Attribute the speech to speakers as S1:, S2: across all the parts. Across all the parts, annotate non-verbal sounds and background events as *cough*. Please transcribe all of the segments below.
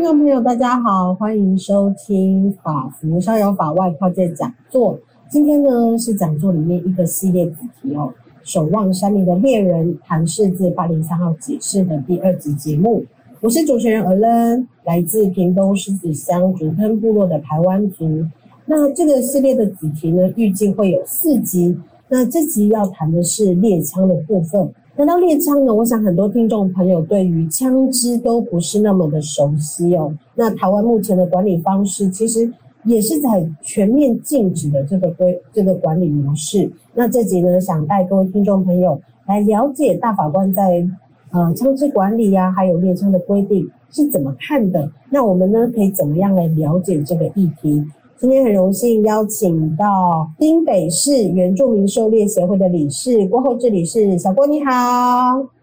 S1: 听众朋友，大家好，欢迎收听法服逍遥法外跨界讲座。今天呢是讲座里面一个系列主题哦，守望山林的猎人谈世字八零三号解释的第二集节目。我是主持人 Ellen，来自屏东狮子乡竹坑部落的排湾族。那这个系列的主题呢，预计会有四集。那这集要谈的是猎枪的部分。谈到猎枪呢，我想很多听众朋友对于枪支都不是那么的熟悉哦。那台湾目前的管理方式其实也是在全面禁止的这个规这个管理模式。那这集呢，想带各位听众朋友来了解大法官在呃枪支管理呀、啊，还有猎枪的规定是怎么看的。那我们呢，可以怎么样来了解这个议题？今天很荣幸邀请到新北市原住民狩猎协会的理事郭厚志理事，小郭你好。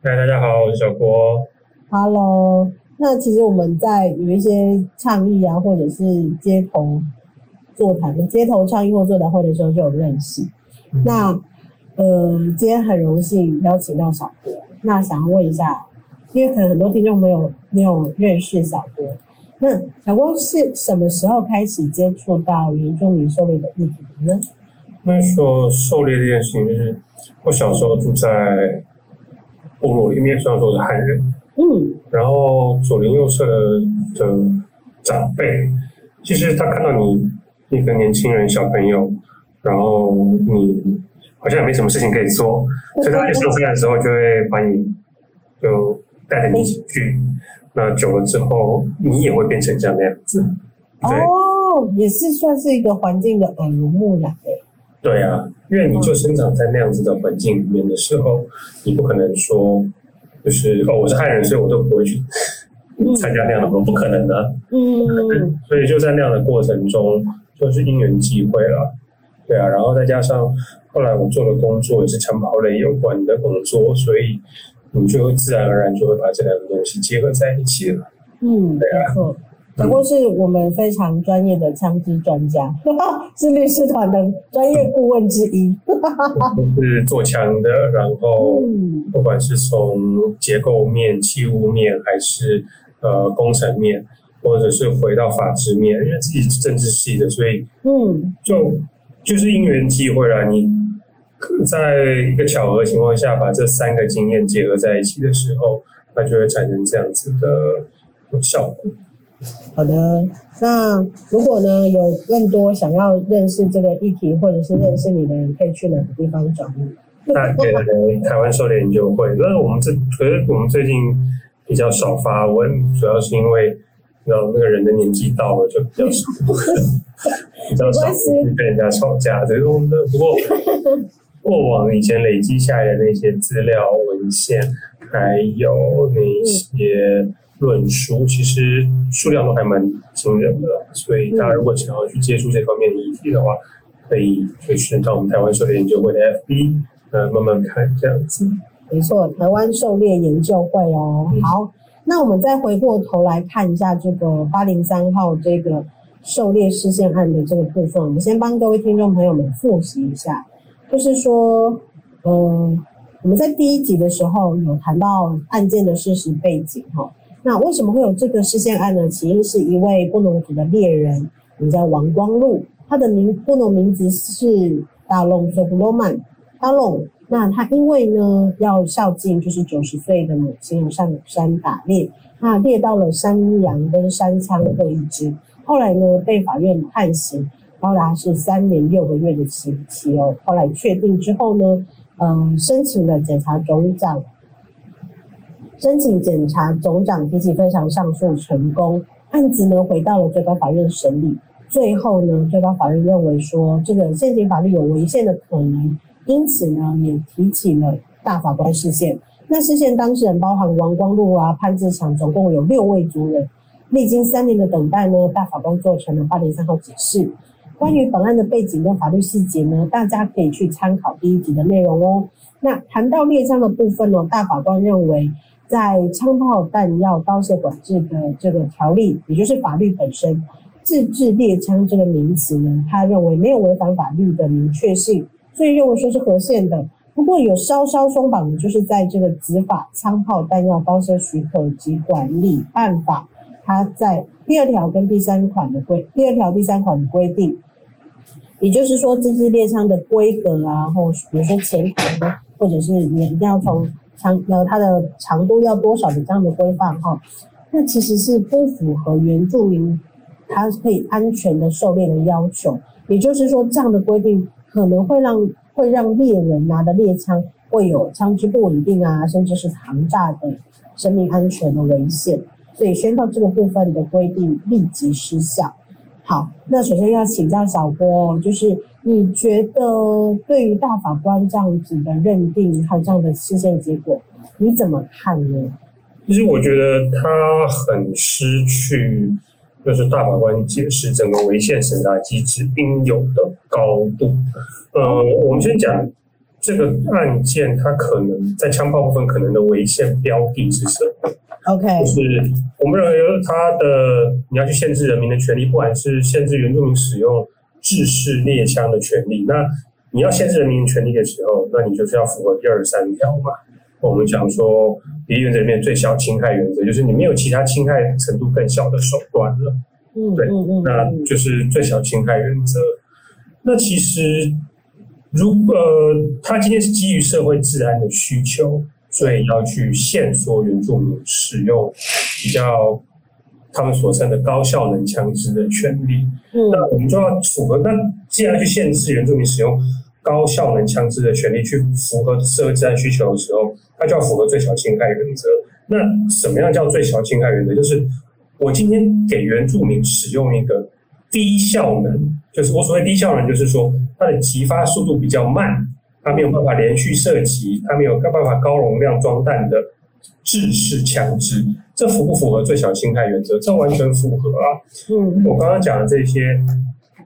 S2: 嗨，大家好，我是小郭。
S1: Hello，那其实我们在有一些倡议啊，或者是街头座谈、街头倡议或座谈会的时候就有认识。嗯、那呃，今天很荣幸邀请到小郭。那想要问一下，因为可能很多听众没有没有认识小郭。那小光是什么时候开始接触到原住民狩猎的议题呢？
S2: 那时候狩猎这件事情，就是我小时候住在部落里面，虽然说是汉人，嗯，然后左邻右舍的的长辈，其实他看到你一个年轻人小朋友，然后你好像也没什么事情可以做，所以他一上山的时候就会把你就带着你一起去。那久了之后，你也会变成这样的样子。
S1: 哦，也是算是一个环境的耳濡目染。
S2: 对啊，因为你就生长在那样子的环境里面的时候，你不可能说，就是哦，我是汉人，所以我都不会去参加那样的活动，不可能的。嗯，所以就在那样的过程中，就是因缘际会了。对啊，然后再加上后来我做的工作也是枪炮类有关的工作，所以。你就会自然而然就会把这两个东西结合在一起了。
S1: 嗯，对啊。不过是我们非常专业的枪支专家，*laughs* 是律师团的专业顾问之一。
S2: 是做枪的，然后不管是从结构面、器物面，还是呃工程面，或者是回到法制面，因为自己是政治系的，所以嗯，就就是因缘际会了你。在一个巧合情况下，把这三个经验结合在一起的时候，它就会产生这样子的效果。
S1: 好的，那如果呢有更多想要认识这个议题，或者是认识你的人，可以去哪个地方找你？
S2: 那可以来台湾狩猎研究会。那我们这可是我们最近比较少发文，主要是因为然后那个人的年纪到了，就比较少，比较少 *laughs* 去跟人家吵架对，我们的。不过。过往以前累积下来的那些资料文献，还有那些论述，其实数量都还蛮惊人的。所以大家如果想要去接触这方面的议题的话，可以可以去到我们台湾狩猎研究会的 FB，呃，慢慢看这样子。
S1: 没错，台湾狩猎研究会哦。好，那我们再回过头来看一下这个八零三号这个狩猎释宪案的这个部分，我们先帮各位听众朋友们复习一下。就是说，嗯，我们在第一集的时候有谈到案件的事实背景哈。那为什么会有这个事件案呢？起因是一位布农族的猎人，名叫王光禄，他的名布农名字是大龙索布罗曼大龙。那他因为呢要孝敬就是九十岁的母亲，上山打猎，那猎到了山羊跟山羌各一只，后来呢被法院判刑。高达是三年六个月的刑期哦。后来确定之后呢，嗯，申请了检察总长，申请检察总长提起非常上诉成功，案子呢回到了最高法院审理。最后呢，最高法院认为说这个现行法律有违宪的可能，因此呢也提起了大法官释宪。那释宪当事人包含王光禄啊、潘志强，总共有六位族人。历经三年的等待呢，大法官做成了八零三号解释。关于本案的背景跟法律细节呢，大家可以去参考第一集的内容哦。那谈到猎枪的部分呢，大法官认为，在枪炮弹药刀械管制的这个条例，也就是法律本身，自制猎枪这个名词呢，他认为没有违反法律的明确性，所以认为说是合宪的。不过有稍稍松绑的，就是在这个执法枪炮弹药刀械许可及管理办法。它在第二条跟第三款的规，第二条第三款的规定，也就是说，这支猎枪的规格啊，或比如说前膛，或者是你一定要从枪呃它的长度要多少的这样的规范哈，那其实是不符合原住民他可以安全的狩猎的要求。也就是说，这样的规定可能会让会让猎人拿的猎枪会有枪支不稳定啊，甚至是膛炸的生命安全的危险。所以宣告这个部分的规定立即失效。好，那首先要请教小郭，就是你觉得对于大法官这样子的认定和这样的事件结果，你怎么看呢？
S2: 其实我觉得他很失去，就是大法官解释整个违宪审查机制应有的高度。呃，我们先讲这个案件，它可能在枪炮部分可能的违宪标的是什么
S1: ？OK，
S2: 就是我们认为他的你要去限制人民的权利，不管是限制原住民使用制式猎枪的权利，那你要限制人民的权利的时候，那你就是要符合第二十三条嘛。我们讲说第一原则里面最小侵害原则，就是你没有其他侵害程度更小的手段了。嗯，对，那就是最小侵害原则。那其实如呃他今天是基于社会治安的需求。所以要去限缩原住民使用比较他们所称的高效能枪支的权利。嗯，那我们就要符合。那既然去限制原住民使用高效能枪支的权利，去符合社会治安需求的时候，它就要符合最小侵害原则。那什么样叫最小侵害原则？就是我今天给原住民使用一个低效能，就是我所谓低效能，就是说它的击发速度比较慢。他没有办法连续射击，他没有办法高容量装弹的制式枪支，这符不符合最小侵害原则？这完全符合啊！嗯，我刚刚讲的这些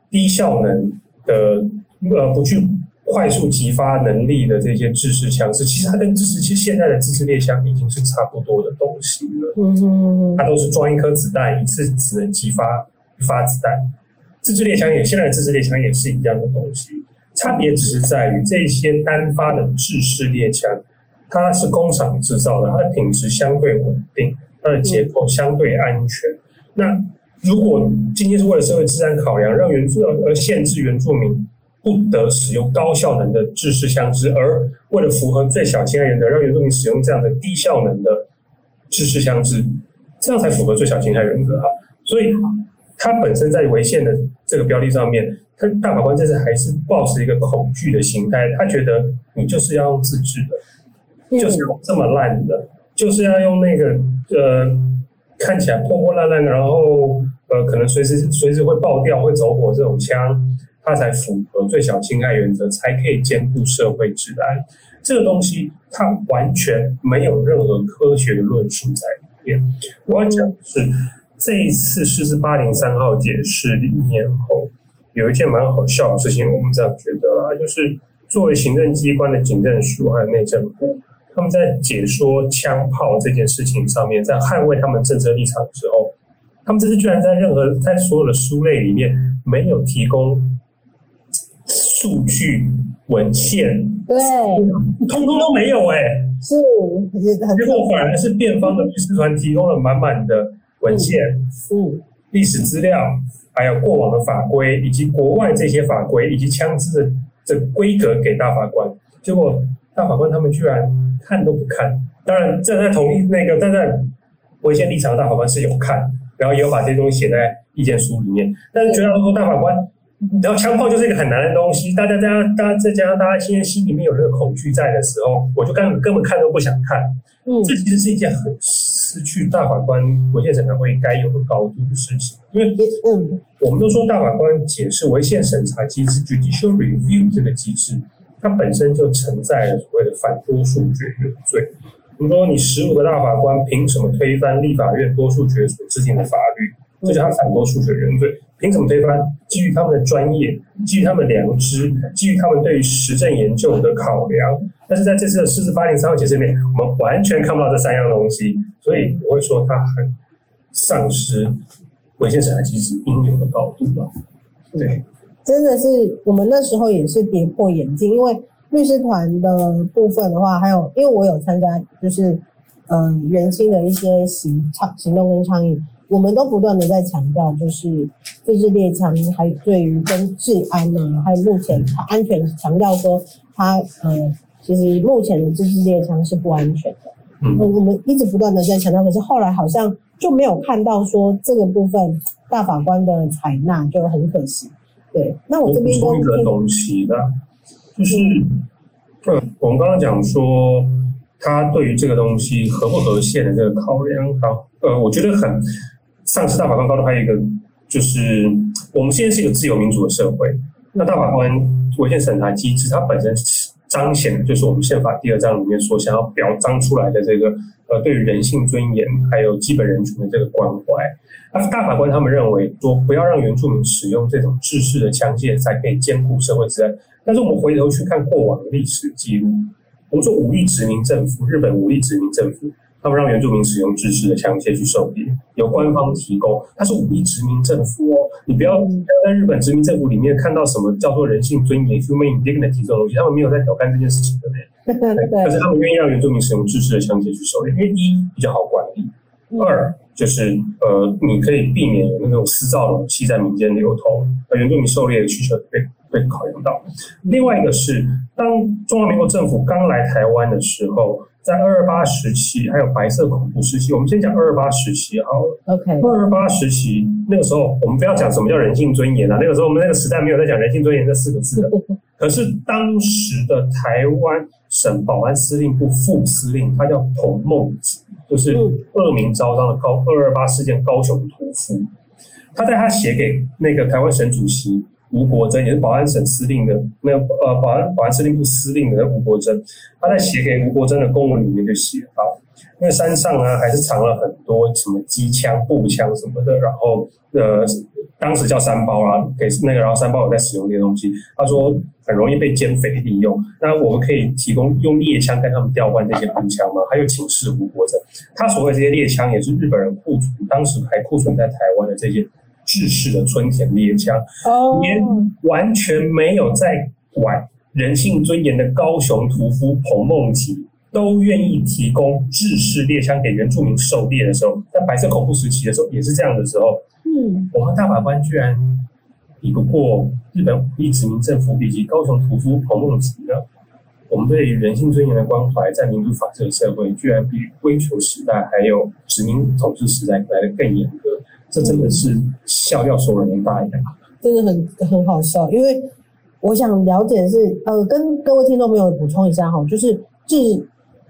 S2: 低效能的呃不具快速激发能力的这些制式枪支，其实它跟制式其实现在的制式猎枪已经是差不多的东西了。嗯嗯，它都是装一颗子弹，一次只能激发一发子弹。自制猎枪也现在的自制猎枪也是一样的东西。差别只是在于这些单发的制式猎枪，它是工厂制造的，它的品质相对稳定，它的结构相对安全。那如果今天是为了社会治安考量，让原住而限制原住民不得使用高效能的制式枪支，而为了符合最小侵害原则，让原住民使用这样的低效能的制式枪支，这样才符合最小侵害原则啊。所以它本身在违宪的这个标的上面。他大法官这次还是抱持一个恐惧的心态，他觉得你就是要用自制的，就是这么烂的，就是要用那个呃看起来破破烂烂的，然后呃可能随时随时会爆掉、会走火这种枪，它才符合最小侵害原则，才可以兼顾社会治安。这个东西它完全没有任何科学的论述在里面。我要讲的是这一次释字八零三号解释里面后。有一件蛮好笑的事情，我们这样觉得啊，就是作为行政机关的警政署还有内政部，他们在解说枪炮这件事情上面，在捍卫他们政策立场的时候，他们这次居然在任何在所有的书类里面没有提供数据文献，
S1: 对，
S2: 通通都没有哎、欸，
S1: 是，
S2: 结果反而是辩方的律师团提供了满满的文献，
S1: 嗯，
S2: 历史资料。还有过往的法规，以及国外这些法规，以及枪支的这规格给大法官，结果大法官他们居然看都不看。当然，站在同一那个站在文献立场的大法官是有看，然后也有把这些东西写在意见书里面。但是绝大多数大法官，然后枪炮就是一个很难的东西，大家大家大家再加上大家现在心里面有这个恐惧在的时候，我就根本根本看都不想看。嗯，这其实是一件很。失去大法官违宪审查会该有的高度的事情，因为嗯，我们都说大法官解释违宪审查机制 （judicial review） 这个机制，它本身就存在了所谓的反多数决原罪。比如说，你十五个大法官凭什么推翻立法院多数决所制定的法律？这叫他反多数决原罪。凭什么推翻？基于他们的专业，基于他们的良知，基于他们对于实证研究的考量。但是在这次的四十八零三号解释里面，我们完全看不到这三样东西，所以我会说它很丧失违宪审查机制应有的高度吧。对，
S1: 真的是我们那时候也是跌破眼镜，因为律师团的部分的话，还有因为我有参加，就是嗯，原先的一些行倡行动跟倡议。我们都不断的在强调，就是自制猎枪还对于跟治安啊，还有目前安全强调说它呃，其实目前的自制猎枪是不安全的。嗯，我们一直不断的在强调，可是后来好像就没有看到说这个部分大法官的采纳，就很可惜。对，那我这边
S2: 说一个东西的，就是，嗯，我们刚刚讲说他对于这个东西合不合宪的这个考量，好，呃，我觉得很，上次大法官高度还有一个就是，我们现在是一个自由民主的社会，那大法官违宪审查机制，它本身是。彰显的就是我们宪法第二章里面所想要表彰出来的这个呃，对于人性尊严还有基本人权的这个关怀。但是大法官他们认为说，不要让原住民使用这种制式的枪械，才可以兼顾社会治安。但是我们回头去看过往的历史记录，我们说武力殖民政府，日本武力殖民政府。他们让原住民使用制式的枪械去狩猎，由官方提供。他是武力殖民政府哦，你不要在日本殖民政府里面看到什么叫做人性尊严 （human dignity） 这种东西，他们没有在挑战这件事情的。*laughs* 可是他们愿意让原住民使用制式的枪械去狩猎，因为一比较好管理，二就是呃，你可以避免那种私造的武器在民间流通，而原住民狩猎的需求被被考量到。另外一个是，当中华民国政府刚来台湾的时候。在二二八时期，还有白色恐怖时期，我们先讲二二八时期好了。
S1: OK，
S2: 二二八时期那个时候，我们不要讲什么叫人性尊严啊，那个时候我们那个时代没有在讲人性尊严这四个字的。*laughs* 可是当时的台湾省保安司令部副司令，他叫彭孟子，就是恶名昭彰的高二二八事件高雄屠夫，他在他写给那个台湾省主席。吴国桢也是保安省司令的，那个呃保安保安司令部司令的吴国桢，他在写给吴国桢的公文里面就写到，那山上啊还是藏了很多什么机枪、步枪什么的，然后呃当时叫山胞啊，给那个然后山包有在使用这些东西，他说很容易被奸匪利用，那我们可以提供用猎枪跟他们调换这些步枪吗？他又请示吴国桢，他所谓这些猎枪也是日本人库存，当时还库存在台湾的这些。制式的村田猎枪，连完全没有在管人性尊严的高雄屠夫彭梦吉都愿意提供制式猎枪给原住民狩猎的时候，在白色恐怖时期的时候也是这样的时候，嗯，我们大法官居然比不过日本武力殖民政府以及高雄屠夫彭梦吉呢？我们对于人性尊严的关怀，在民主法治的社会，居然比威权时代还有殖民统治时代来的更严格。这真的是笑掉所有人的大牙，
S1: 真的很很好笑。因为我想了解的是，呃，跟各位听众朋友补充一下哈，就是制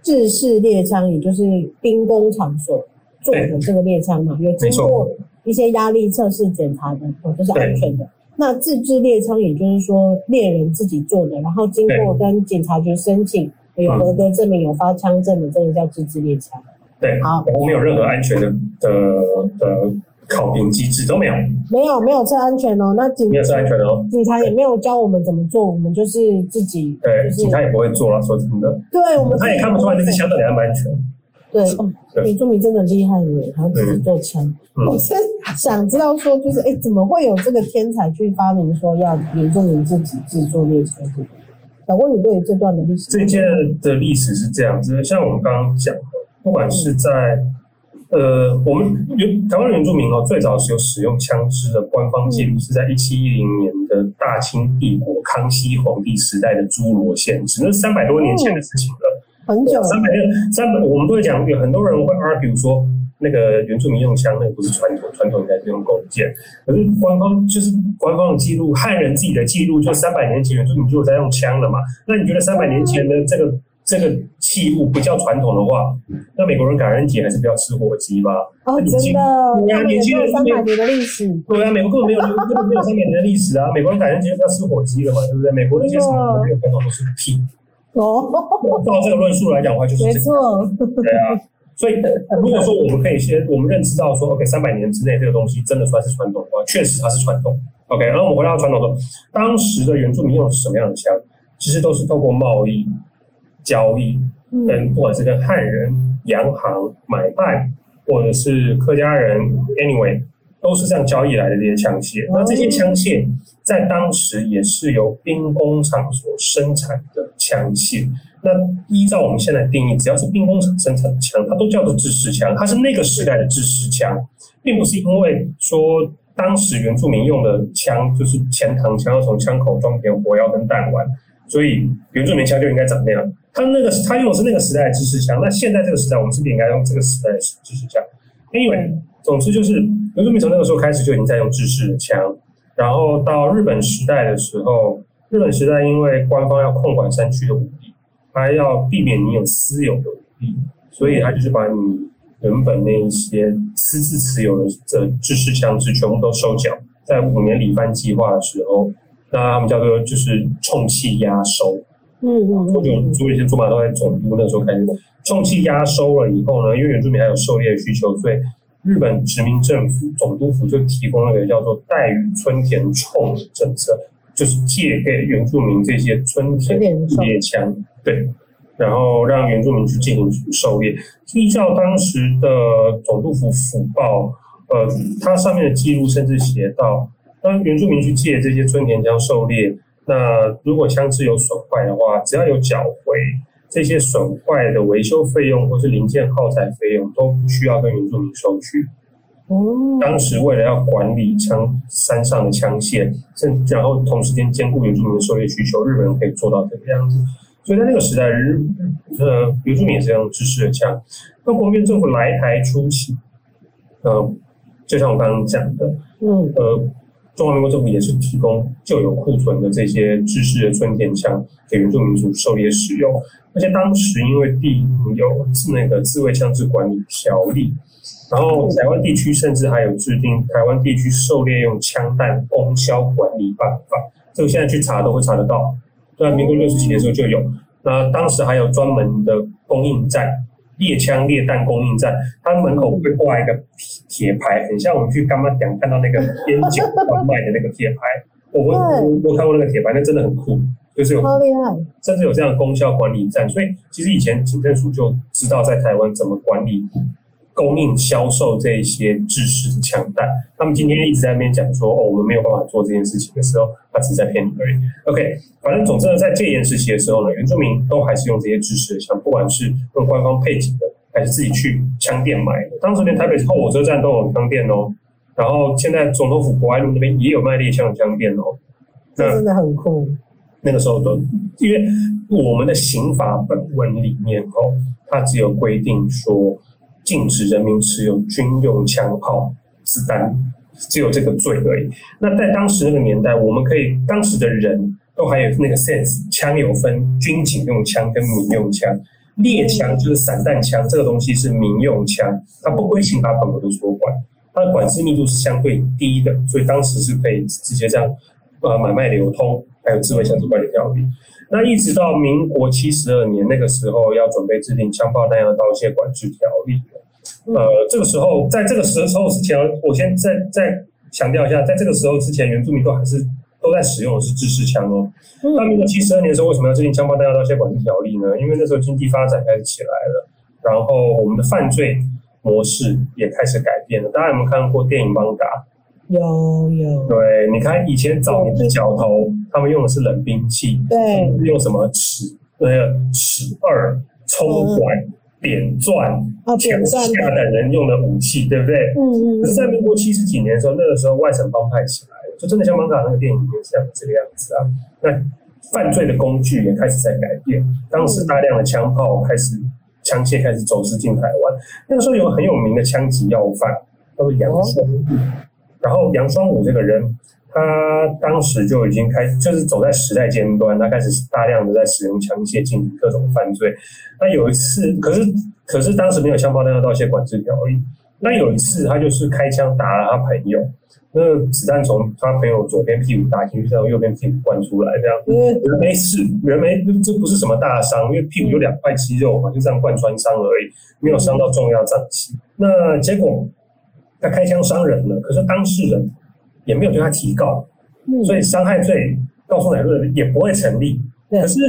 S1: 制式猎枪，也就是兵工厂所做的这个猎枪嘛，有经过一些压力测试检查的，哦，这是安全的。那自制猎枪，也就是说猎人自己做的，然后经过跟警察局申请，有合格证明、有发枪证的，这个叫自制猎枪。
S2: 对，好，我没有任何安全的的的。考评机制都没有，
S1: 没有没有测安全哦。那警
S2: 没有测安全哦，
S1: 警察也没有教我们怎么做，我们就是自己。
S2: 对，警察也不会做了，说真的。
S1: 对，我们
S2: 他也看不出来这是枪到底安不安全。
S1: 对，原住民真的厉害耶，他自己做枪。我先想知道说，就是哎，怎么会有这个天才去发明说要原住民自己制作猎枪？老公，你对于这段的历史？
S2: 这件的历史是这样子，像我们刚刚讲的，不管是在。呃，我们原台湾原住民哦，最早是有使用枪支的官方记录，是在一七一零年的大清帝国康熙皇帝时代的诸罗县志，那是三百多年前的事情了，
S1: 哦、很久。
S2: 三百年，三百，我们都会讲，有很多人会 argue 说，那个原住民用枪，那个不是传统，传统应该是用弓箭。可是官方就是官方的记录，汉人自己的记录，就三百年前原住民就有在用枪了嘛？那你觉得三百年前的这个？这个器物不叫传统的话，那美国人感恩节还是不要吃火鸡吧？
S1: 哦，真的，对啊，年轻人三百年的历史，
S2: 对啊，美国根本没有，根本没有三百年的历史啊！美国人感恩节不要吃火鸡的嘛，对不对？美国那些什么没有传统都是屁。哦，照这个论述来讲的话，就是没错。对啊，所以如果说我们可以先，我们认知到说，OK，三百年之内这个东西真的算是传统的话，确实它是传统。OK，然后我们回到传统说，当时的原住民用的是什么样的枪？其实都是透过贸易。交易跟不管是跟汉人、洋行买卖，或者是客家人，anyway，都是这样交易来的这些枪械。那这些枪械在当时也是由兵工厂所生产的枪械。那依照我们现在定义，只要是兵工厂生产的枪，它都叫做制式枪，它是那个时代的制式枪，并不是因为说当时原住民用的枪就是前膛枪，要从枪口装填火药跟弹丸，所以原住民枪就应该长那样。他那个他用的是那个时代的制式枪，那现在这个时代，我们是不是应该用这个时代的制式枪？Anyway，总之就是原住民从那个时候开始就已经在用制式的枪，然后到日本时代的时候，日本时代因为官方要控管山区的武力。还要避免你有私有的武力，所以他就是把你原本那一些私自持有的这制式枪支全部都收缴。在五年里番计划的时候，那他们叫做就是充气压收。嗯嗯，或者做一些做法都在总督那时候开始重气压收了以后呢，因为原住民还有狩猎需求，所以日本殖民政府总督府就提供了一个叫做代予村田冲的政策。就是借给原住民这些村田猎枪，对，然后让原住民去进行狩猎。依照当时的总督府府报，呃，它上面的记录甚至写到，当原住民去借这些村田枪狩猎，那如果枪支有损坏的话，只要有缴回这些损坏的维修费用或是零件耗材费用，都不需要跟原住民收取。当时为了要管理枪山上的枪械，甚然后同时间兼顾原住民的狩猎需求，日本人可以做到这个样子。所以在那个时代，日呃原住民也是用制式的枪。那国民政府来台初期，呃，就像我刚刚讲的，嗯，呃，中华民国政府也是提供旧有库存的这些制式的村田枪给原住民族狩猎使用。而且当时因为第有那个自卫枪支管理条例。然后台湾地区甚至还有制定台湾地区狩猎用枪弹供销管理办法，这个现在去查都会查得到。在民国六十几年的时候就有，那当时还有专门的供应站，猎枪猎弹供应站，它门口会挂一个铁牌，很像我们去刚刚讲看到那个烟酒贩卖的那个铁牌。我我我看过那个铁牌，那真的很酷，就是有，甚至有这样的供销管理站。所以其实以前警政署就知道在台湾怎么管理。供应、销售这些制式的枪弹，他们今天一直在那边讲说，哦，我们没有办法做这件事情的时候，他只是在骗你而已。OK，反正总之呢，在戒严时期的时候呢，原住民都还是用这些制式的枪，不管是用官方配给的，还是自己去枪店买的。当时连台北后火车站都有枪店哦，然后现在总统府博爱路那边也有卖猎枪的枪店哦。
S1: 那真的很酷。
S2: 那个时候都，因为我们的刑法本文里面哦，它只有规定说。禁止人民持有军用枪炮、子弹，只有这个罪而已。那在当时那个年代，我们可以当时的人都还有那个 sense，枪有分军警用枪跟民用枪，猎枪就是散弹枪，这个东西是民用枪，它不归刑法本文所管，它的管制密度是相对低的，所以当时是可以直接这样呃买卖流通，还有智慧枪支管理条例。那一直到民国七十二年那个时候，要准备制定枪炮弹药盗窃管制条例。呃，这个时候，在这个时候之前，我先再再强调一下，在这个时候之前，原住民都还是都在使用的是制式枪哦。那民国七十二年的时候，为什么要制定枪炮弹药刀械管制条例呢？因为那时候经济发展开始起来了，然后我们的犯罪模式也开始改变了。大家有没有看过电影《邦达》？
S1: 有有。
S2: 对，你看以前早年的角头，他们用的是冷兵器，
S1: 对，
S2: 用什么尺？那个尺二抽管。嗯扁钻、枪下等人用的武器，对不对？嗯嗯。可是，在民国七十几年的时候，那个时候外省帮派起来了，就真的像艋舺那个电影里面像这个样子啊。那犯罪的工具也开始在改变，当时大量的枪炮开始、枪械开始走私进台湾。那个时候有很有名的枪击要犯，叫做杨双武。然后杨双武这个人。他当时就已经开始，就是走在时代尖端，他开始大量的在使用枪械进行各种犯罪。那有一次，可是可是当时没有枪炮弹药盗窃管制条例。那有一次，他就是开枪打了他朋友，那子弹从他朋友左边屁股打进去，再从右边屁股灌出来，这样子人没事，人没这不是什么大伤，因为屁股有两块肌肉嘛，就这样贯穿伤而已，没有伤到重要脏器。那结果他开枪伤人了，可是当事人。也没有对他提告，所以伤害罪告诉乃论也不会成立。可是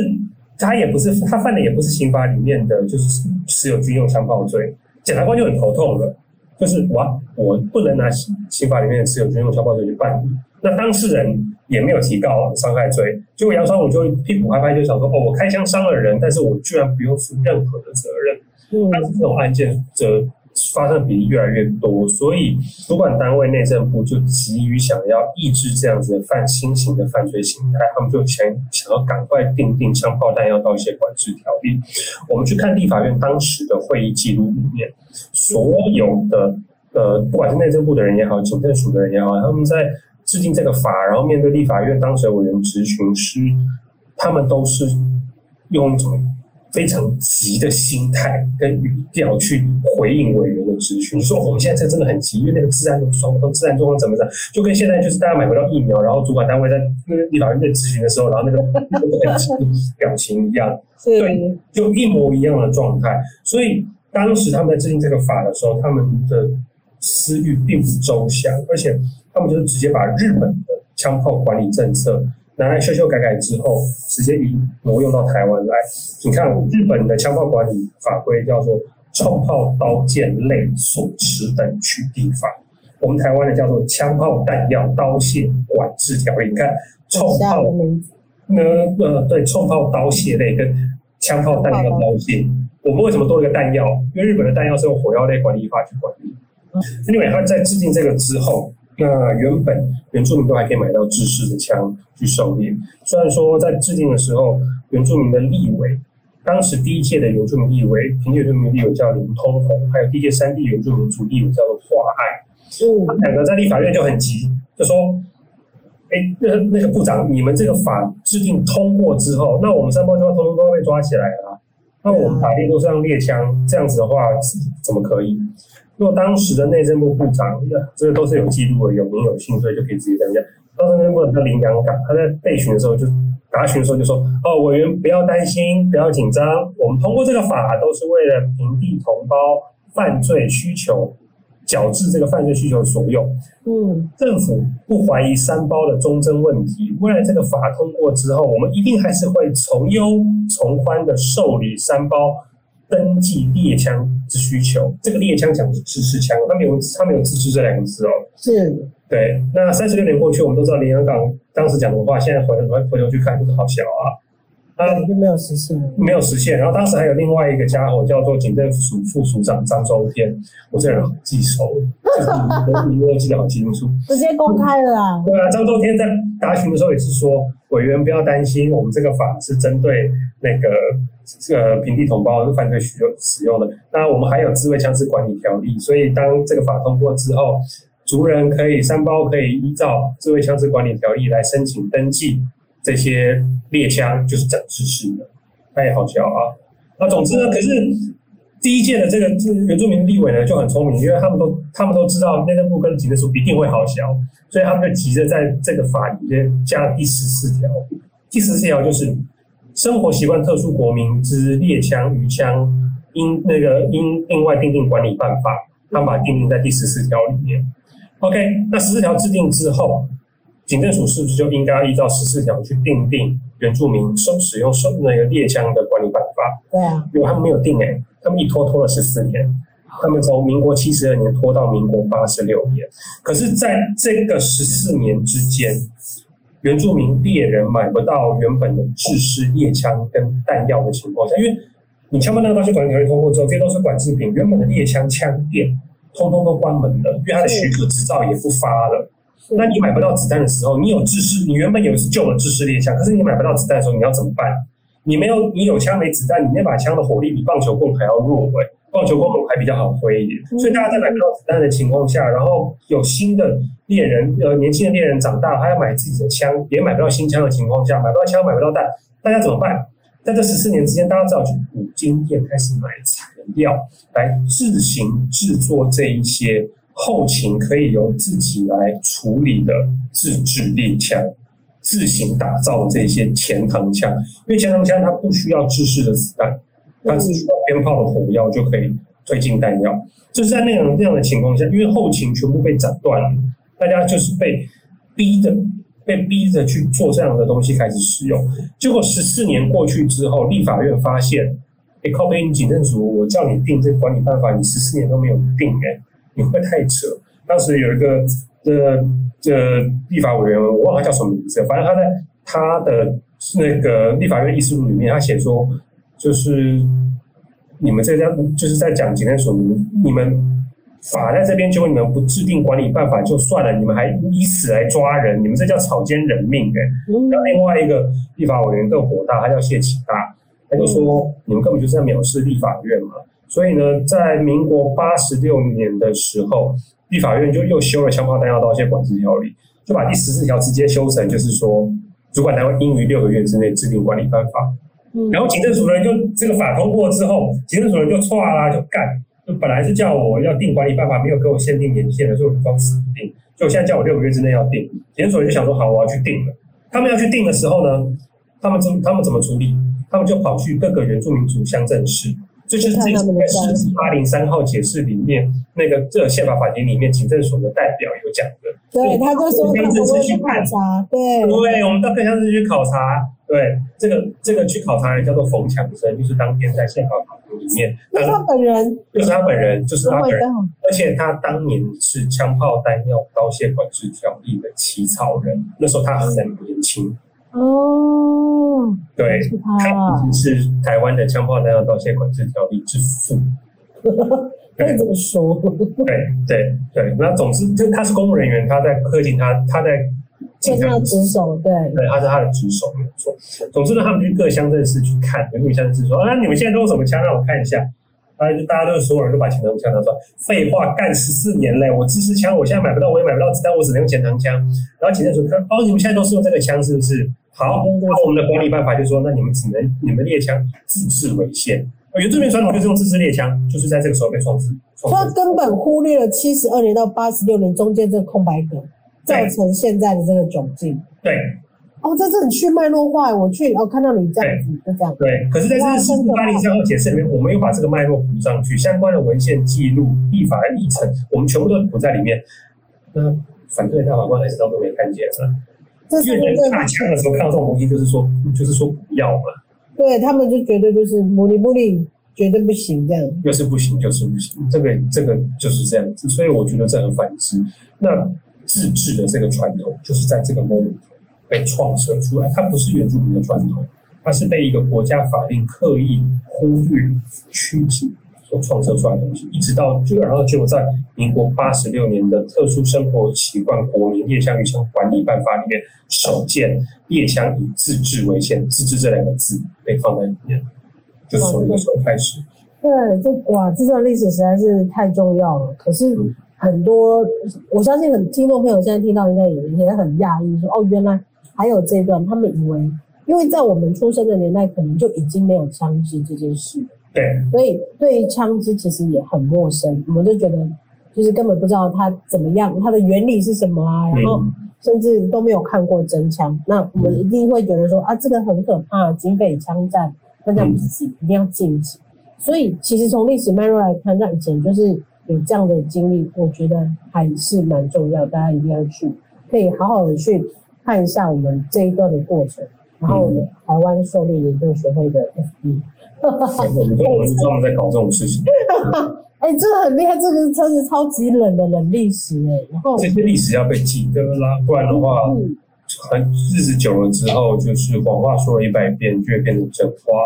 S2: 他也不是他犯的也不是刑法里面的，就是持有军用枪炮罪。检察官就很头痛了，就是我，我不能拿刑法里面的持有军用枪炮罪去办理。那当事人也没有提告伤害罪。结果杨双武就屁股拍拍就想说：“哦，我开枪伤了人，但是我居然不用负任何的责任。”嗯，但是这种案件则发生比例越来越多，所以主管单位内政部就急于想要抑制这样子的犯新型的犯罪形态，他们就想想要赶快订定枪炮弹药刀械管制条例。我们去看立法院当时的会议记录里面，所有的呃，不管是内政部的人也好，警政署的人也好，他们在制定这个法，然后面对立法院当时的委员质询师，他们都是用一种。非常急的心态跟语调去回应委员的咨询，说我们现在这真的很急，因为那个治安的状况、治安状况怎么样，就跟现在就是大家买不到疫苗，然后主管单位在那个立法院在咨询的时候，然后那个 *laughs* 表情一样，对，就一模一样的状态。所以当时他们在制定这个法的时候，他们的思虑并不周详，而且他们就是直接把日本的枪炮管理政策。拿来修修改改之后，直接移挪用到台湾来。你看，日本的枪炮管理法规叫做《冲炮刀剑类所持等取缔法》，我们台湾的叫做《枪炮弹药刀械管制条例》。你看，冲炮呢呃对，冲炮刀械类跟枪炮弹药刀械，我们为什么多了一个弹药？因为日本的弹药是用火药类管理法去管理。另外，他在制定这个之后。*clears throat* 那原本原住民都还可以买到制式的枪去狩猎，虽然说在制定的时候，原住民的立委，当时第一届的原住民立委，平地原住民立委叫林通鸿，还有第一届三地原住民族立委叫做华爱，嗯，两个在立法院就很急，就说，哎、欸，那那个部长，你们这个法制定通过之后，那我们三胞就要通通都被抓起来了，那我们法律都是让猎枪，这样子的话，怎么可以？如果当时的内政部部长，这个都是有记录的，有名有姓，所以就可以直接这样讲。当时内政部长叫林洋港，他在备询的时候就答询的时候就说：“哦，委员不要担心，不要紧张，我们通过这个法都是为了平地同胞犯罪需求，矫治这个犯罪需求所用。嗯，政府不怀疑三包的忠贞问题。未来这个法通过之后，我们一定还是会从优从宽的受理三胞。”登记猎枪之需求，这个猎枪讲的是制式枪，它没有它没有制式这两个字哦。是，对。那三十六年过去，我们都知道连云港当时讲的话，现在回回回头去看就是好小啊。
S1: 啊，就没有实现，
S2: 没有实现。然后当时还有另外一个家伙叫做警政署副署长张周天，我这人好记仇，我名字记得好清楚，
S1: 直接公开了啊。
S2: 对啊，张周天在答询的时候也是说，委员不要担心，我们这个法是针对那个这个平地同胞犯罪需求使用的。那我们还有自卫枪支管理条例，所以当这个法通过之后，族人可以三胞可以依照自卫枪支管理条例来申请登记。这些猎枪就是整制式的，那也好笑啊！那总之呢，可是第一届的这个原住民立委呢就很聪明，因为他们都他们都知道内政部跟警政署一定会好小，所以他们就急着在这个法里面加了第十四条。第十四条就是生活习惯特殊国民之猎枪、鱼枪，应那个应另外订定管理办法，他们把它订定在第十四条里面。OK，那十四条制定之后。警政署是不是就应该依照十四条去定定原住民收使用收那个猎枪的管理办法？
S1: 对啊，
S2: 因为他们没有定诶、欸，他们一拖拖了十四年，他们从民国七十二年拖到民国八十六年。可是，在这个十四年之间，原住民猎人买不到原本的制式猎枪跟弹药的情况下，因为你枪炮弹药刀械管理条例通过之后，这些都是管制品，原本的猎枪枪店通通都关门了，因为它的许可执照也不发了。那你买不到子弹的时候，你有制式，你原本有的是旧的制式猎枪，可是你买不到子弹的时候，你要怎么办？你没有，你有枪没子弹，你那把枪的火力比棒球棍还要弱哎、欸，棒球棍还比较好挥一点。所以大家在买不到子弹的情况下，然后有新的猎人，呃，年轻的猎人长大，他要买自己的枪，也买不到新枪的情况下，买不到枪，买不到弹，大家怎么办？在这十四年之间，大家只好去五金店开始买材料，来自行制作这一些。后勤可以由自己来处理的自制猎枪，自行打造这些前膛枪，因为前膛枪它不需要制式的子弹，它只需要鞭炮的火药就可以推进弹药。就是在那样那样的情况下，因为后勤全部被斩断了，大家就是被逼着被逼着去做这样的东西开始使用。结果十四年过去之后，立法院发现，哎，靠北，你警政署，我叫你定这个管理办法，你十四年都没有定，哎。你会太扯。当时有一个这个这立法委员，我忘了叫什么名字，反正他在他的那个立法院议事录里面，他写说，就是你们这家就是在讲警政署，你们。法在这边，就你们不制定管理办法就算了，你们还以此来抓人，你们这叫草菅人命哎！然后、另外一个立法委员更火大，他叫谢启大，他就说、嗯、你们根本就是在藐视立法院嘛。所以呢，在民国八十六年的时候，立法院就又修了枪炮弹药刀械管制条例，就把第十四条直接修成就是说，主管单位应于六个月之内制定管理办法。嗯、然后警政署的人就这个法通过之后，警政署的人就唰啦就干。就本来是叫我要定管理办法，没有给我限定年限的，所以我就装死不定。就现在叫我六个月之内要定，检所就想说好，我要去定了。他们要去定的时候呢，他们怎他们怎么处理？他们就跑去各个原住民族乡镇市，这就是这次在释字八零三号解释里面那个这个宪法法庭里面警政署的代表有讲的。
S1: 对，他就说他们去考察，对
S2: 对，我们到各乡镇去考察。对，这个这个去考察人叫做冯强生，就是当天在宪法法庭里面，
S1: 是他本人，
S2: 就是他本人，就是他本人，而且他当年是枪炮弹药刀械管制条例的起草人，那时候他很年轻。
S1: 哦，
S2: 对，他是台湾的枪炮弹药刀械管制条例之父。
S1: 可以这么说。
S2: 对对对，那总之，就他是公务人员，他在科技，他他在。
S1: 是他的职守，对
S2: 对，他是他的职守，没有错。总之呢，他们去各乡镇市去看，有没有乡镇市说啊，你们现在都有什么枪？让我看一下。啊，就大家都所有人都把前膛枪拿出来。废话，干十四年嘞，我支持枪，我现在买不到，我也买不到子弹，我只能用前膛枪。然后警政署看，哦，你们现在都是用这个枪，是不是？好，那我们的管理办法就是说，那你们只能你们猎枪自制为限。原住民传统就是用自制猎枪，就是在这个时候被创制。
S1: 他根本忽略了七十二年到八十六年中间这个空白格。造成现在的这个窘境。
S2: 对，
S1: 哦，这是很去脉络化。我去，哦，看到你这样子，就这样。
S2: 对，可是在这个释字八零三号解释里面，我们又把这个脉络补上去，相关的文献记录、立法的议程，我们全部都补在里面。那反对的大法官还是当都没看见啊？因为人打枪的时候看到这种东西，就是说，就是说不要嘛。
S1: 对他们就觉得就是不理不理，绝对不行这样。
S2: 又是不行，就是不行。这个这个就是这样子，所以我觉得这很反思。那。自治的这个传统，就是在这个 moment 被创设出来。它不是原住民的传统，它是被一个国家法令刻意忽略、曲解所创设出来的东西。一直到就然后就在民国八十六年的《特殊生活习惯国民猎枪与枪管理办法》里面，首见猎枪以自治为限，“自治”这两个字被放在里面，就是从那个时候开始。
S1: 对，这哇，这段历史实在是太重要了。可是。嗯很多，我相信很听众朋友现在听到应该也也很讶异，说哦，原来还有这段。他们以为，因为在我们出生的年代，可能就已经没有枪支这件事，
S2: 对，
S1: 所以对枪支其实也很陌生。我们就觉得，就是根本不知道它怎么样，它的原理是什么啊，然后甚至都没有看过真枪。那我们一定会觉得说啊，这个很可怕，警匪枪战，那这样不行，一定要禁止。所以其实从历史脉络来看，那以前就是。有这样的经历，我觉得还是蛮重要，大家一定要去，可以好好的去看一下我们这一段的过程，然后我们台湾狩猎研究学会的 FB，
S2: 我们专门在搞这种事情。*laughs*
S1: 哎、欸，这个很厉害，这个真是超级冷的冷历史哎。然后
S2: 这些历史要被记得啦，不然的话，很日子久了之后，就是谎话说了一百遍，就会变成真话。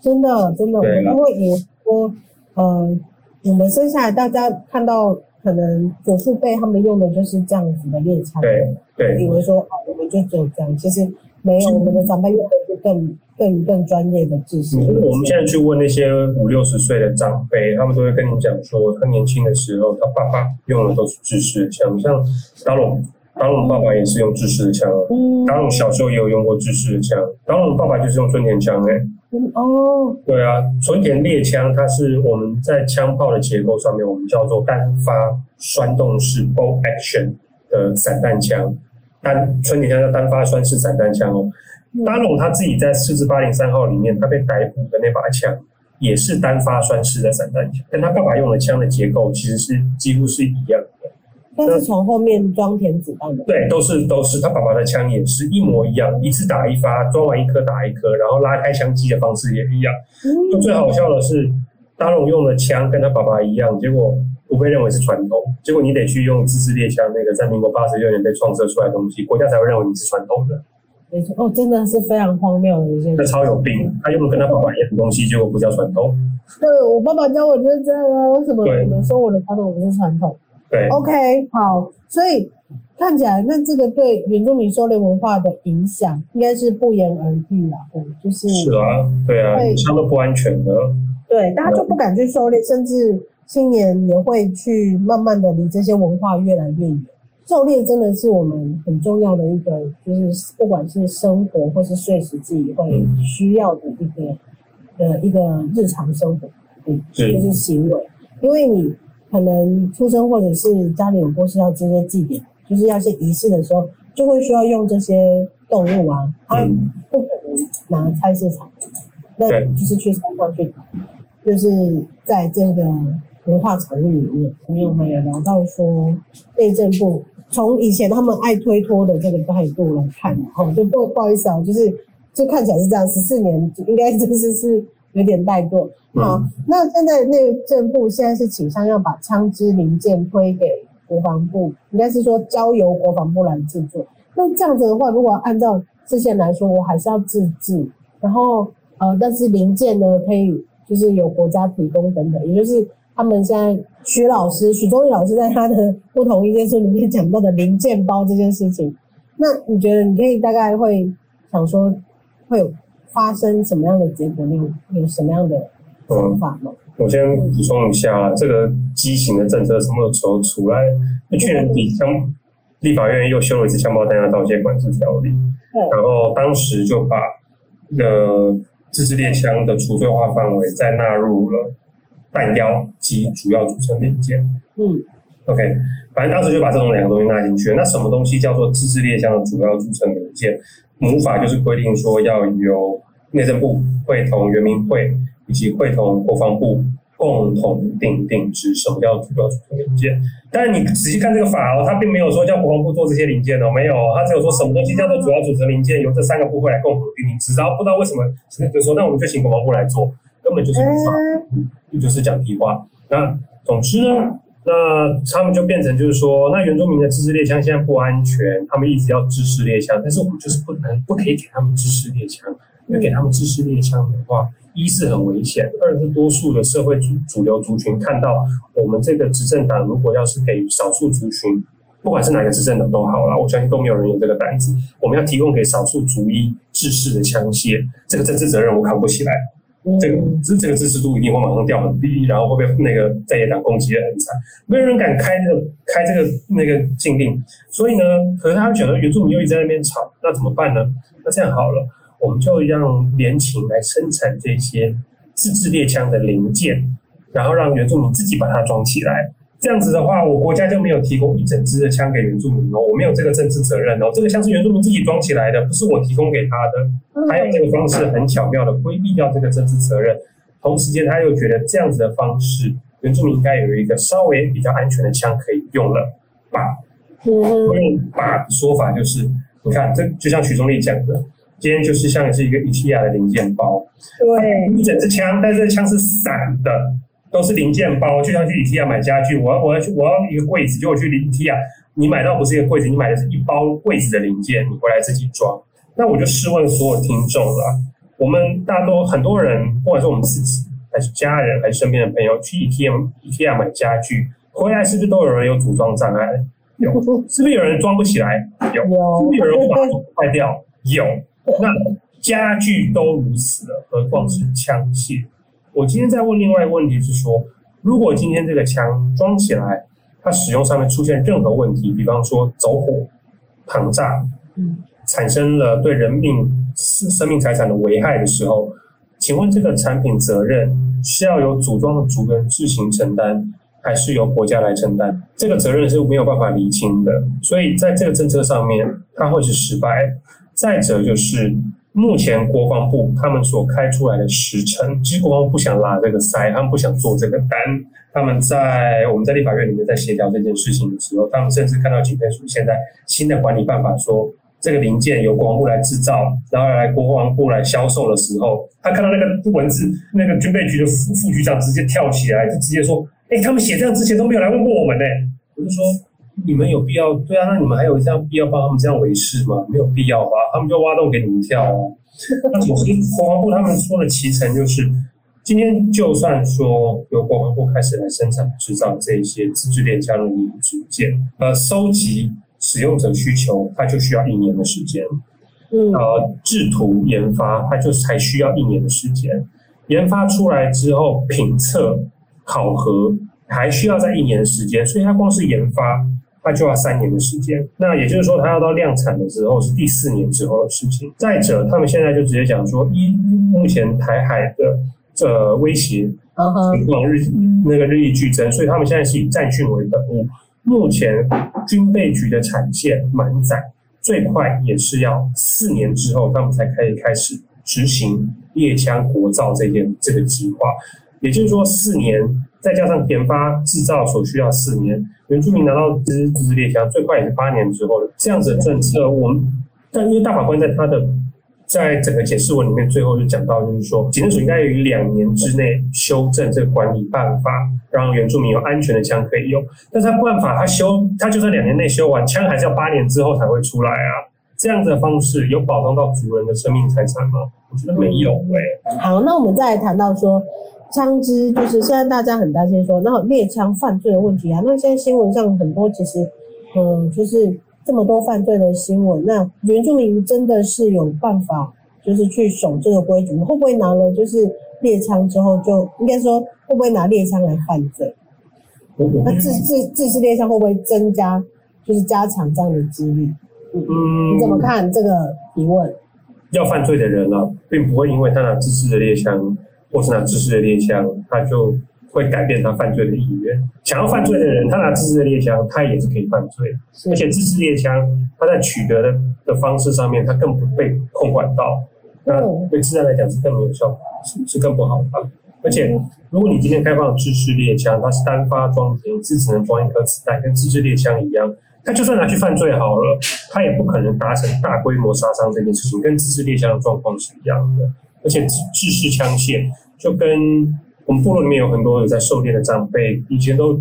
S1: 真的，真的，因为你说，呃。我们生下来，大家看到可能祖父辈他们用的就是这样子的猎枪，
S2: 对对，
S1: 以为说啊，我们就只有这样，其实没有，我们的长辈用的就更更更专业的知识。
S2: 嗯，我们现在去问那些五六十岁的长辈，他们都会跟你讲说，他年轻的时候，他爸爸用的都是制式的枪，像达龙。当龙爸爸也是用制式的枪，当龙小时候也有用过制式的枪。当龙爸爸就是用春田枪哎、欸，哦，对啊，春田猎枪它是我们在枪炮的结构上面，我们叫做单发栓动式 bolt action 的散弹枪。单春田枪叫单发栓式散弹枪哦。当龙他自己在释字八零三号里面，他被逮捕的那把枪也是单发栓式的散弹枪，跟他爸爸用的枪的结构其实是几乎是一样的。
S1: 但是从后面装填子弹的，
S2: 对，都是都是他爸爸的枪也是一模一样，一次打一发，装完一颗打一颗，然后拉开枪机的方式也一样。嗯、最好笑的是，达龙用的枪跟他爸爸一样，结果不被认为是传统。结果你得去用自制猎枪，那个在民国八十六年被创设出来的东西，国家才会认为你是传统的。
S1: 没错，哦，真的是非常荒谬的一件事。
S2: 他超有病，他又不跟他爸爸一样的东西，结果不叫传统。
S1: 对，我爸爸教我就是这样啊，为什么你们说我的传统不是传统？
S2: 对
S1: ，OK，好，所以看起来那这个对原住民狩猎文化的影响应该是不言而喻啊，就是
S2: 是啊，对啊，枪都不安全的。
S1: 对，大家就不敢去狩猎，甚至青年也会去慢慢的离这些文化越来越远。狩猎真的是我们很重要的一个，就是不管是生活或是碎石自己会需要的一个呃一个日常生活，嗯，就是行为。因为你可能出生或者是家里有过世要这些祭典，就是要些仪式的时候，就会需要用这些动物啊，它不可能拿菜市场，那就是去山上去，就是在这个文化场域里面，我们有聊到说内政部？从以前他们爱推脱的这个态度来看，哈，就不不好意思啊，就是就看起来是这样，十四年应该就是是有点怠惰。好，那现在内政部现在是倾向要把枪支零件推给国防部，应该是说交由国防部来制作。那这样子的话，如果按照之前来说，我还是要自制，然后呃，但是零件呢可以就是由国家提供等等，也就是。他们现在徐老师、许忠义老师在他的不同意见书里面讲到的零件包这件事情，那你觉得你可以大概会想说会有发生什么样的结果？你有有什么样的想法吗？
S2: 嗯、我先补充一下，这个畸形的政策什么时候出来？去年底，相立法院又修了一次枪炮弹药刀械管制条例，然后当时就把呃自制猎枪的除罪化范围再纳入了。弹药及主要组成零件。嗯，OK，反正当时就把这种两个东西纳进去了。那什么东西叫做自制列枪的主要组成零件？母法就是规定说要由内政部会同原民会以及会同国防部共同定定制什么叫主要组成零件。但是你仔细看这个法哦，它并没有说叫国防部做这些零件哦，没有，它只有说什么东西叫做主要组成零件，由这三个部会来共同定定。只要不知道为什么，现在就说那我们就请国防部来做。根本就是无法，也就是讲屁话。那总之呢，那他们就变成就是说，那原住民的自制猎枪现在不安全，他们一直要制式猎枪，但是我们就是不能不可以给他们制式猎枪，因为给他们制式猎枪的话，一是很危险，二是多数的社会主主流族群看到我们这个执政党如果要是给少数族群，不管是哪个执政党都好啦，我相信都没有人有这个胆子，我们要提供给少数族裔制式的枪械，这个政治责任我扛不起来。这个这这个支持度一定会马上掉很低，然后会被那个在野党攻击的很惨，没有人敢开这个开这个那个禁令，所以呢，可是他觉得原住民又一直在那边吵，那怎么办呢？那这样好了，我们就让联勤来生产这些自制猎枪的零件，然后让原住民自己把它装起来。这样子的话，我国家就没有提供一整支的枪给原住民哦，我没有这个政治责任哦，这个枪是原住民自己装起来的，不是我提供给他的。还有这个方式很巧妙的规避掉这个政治责任，同时间他又觉得这样子的方式，原住民应该有一个稍微比较安全的枪可以用了吧？用把说法就是，你看这就像许宗力讲的，今天就是像是一个 IKEA 的零件包，对，一整支枪，但是这枪是散的。都是零件包，就像去 IKEA 买家具，我要我要去我要一个柜子，结果去 IKEA，你买到不是一个柜子，你买的是一包柜子的零件，你回来自己装。那我就试问所有听众了，我们大多很多人，不管是我们自己，还是家人，还是身边的朋友，去 IKEA IKEA 买家具，回来是不是都有人有组装障碍？有，*laughs* 是不是有人装不起来？有，是不是有人把坏掉？有。那家具都如此了，何况是枪械？我今天在问另外一个问题是说，如果今天这个枪装起来，它使用上面出现任何问题，比方说走火、膛炸，产生了对人命、生命财产的危害的时候，请问这个产品责任是要由组装的主人自行承担，还是由国家来承担？这个责任是没有办法厘清的，所以在这个政策上面，它会是失败。再者就是。目前国防部他们所开出来的时程，其实国防部不想拉这个塞，他们不想做这个单。他们在我们在立法院里面在协调这件事情的时候，他们甚至看到警备署现在新的管理办法说，这个零件由国防部来制造，然后来国防部来销售的时候，他看到那个文字，那个军备局的副副局长直接跳起来，就直接说：“哎，他们写这样之前都没有来问过我们呢。我就说，你们有必要？对啊，那你们还有这样必要帮他们这样维系吗？没有必要吧？他们就挖洞给你们跳啊。那其实国防部他们说的期程就是，今天就算说由国防部开始来生产制造这一些自制链枪的零组件，呃，收集使用者需求，它就需要一年的时间。嗯，呃，制图研发，它就才需要一年的时间。研发出来之后，评测、考核还需要在一年的时间，所以它光是研发，它就要三年的时间。那也就是说，它要到量产的时候是第四年之后的事情。再者，他们现在就直接讲说，一目前台海的这威胁情况日那个日益剧增，所以他们现在是以战训为本务。目前军备局的产线满载。最快也是要四年之后，他们才可以开始执行猎枪国造这件这个计划。也就是说，四年再加上研发制造所需要四年，原住民拿到这支自制猎枪，最快也是八年之后的这样子的政策。我们但因为大法官在他的。在整个解释文里面，最后就讲到，就是说，警政署应该于两年之内修正这个管理办法，让原住民有安全的枪可以用。但是他办法，他修，他就算两年内修完，枪还是要八年之后才会出来啊。这样子的方式有保障到主人的生命财产吗？我觉得没有哎、欸。
S1: 好，那我们再来谈到说，枪支就是现在大家很担心说，那猎枪犯罪的问题啊。那现在新闻上很多其实，嗯，就是。这么多犯罪的新闻，那原住民真的是有办法，就是去守这个规矩？会不会拿了就是猎枪之后，就应该说会不会拿猎枪来犯罪？嗯、那自自自制猎枪会不会增加，就是加强这样的几率？嗯，你怎么看这个疑问？
S2: 要犯罪的人呢、啊，并不会因为他拿自制的猎枪，或是拿自制的猎枪，他就。会改变他犯罪的意愿。想要犯罪的人，他拿自制的猎枪，他也是可以犯罪。而且自制猎枪，他在取得的的方式上面，他更不被控管到。那对自然来讲是更没有效果，是是更不好的。而且，如果你今天开放自制猎枪，它是单发装填，一次只能装一颗子弹，跟自制猎枪一样，他就算拿去犯罪好了，他也不可能达成大规模杀伤这件事情，跟自制猎枪的状况是一样的。而且，制式枪械就跟。我们部落里面有很多有在狩猎的长辈，以前都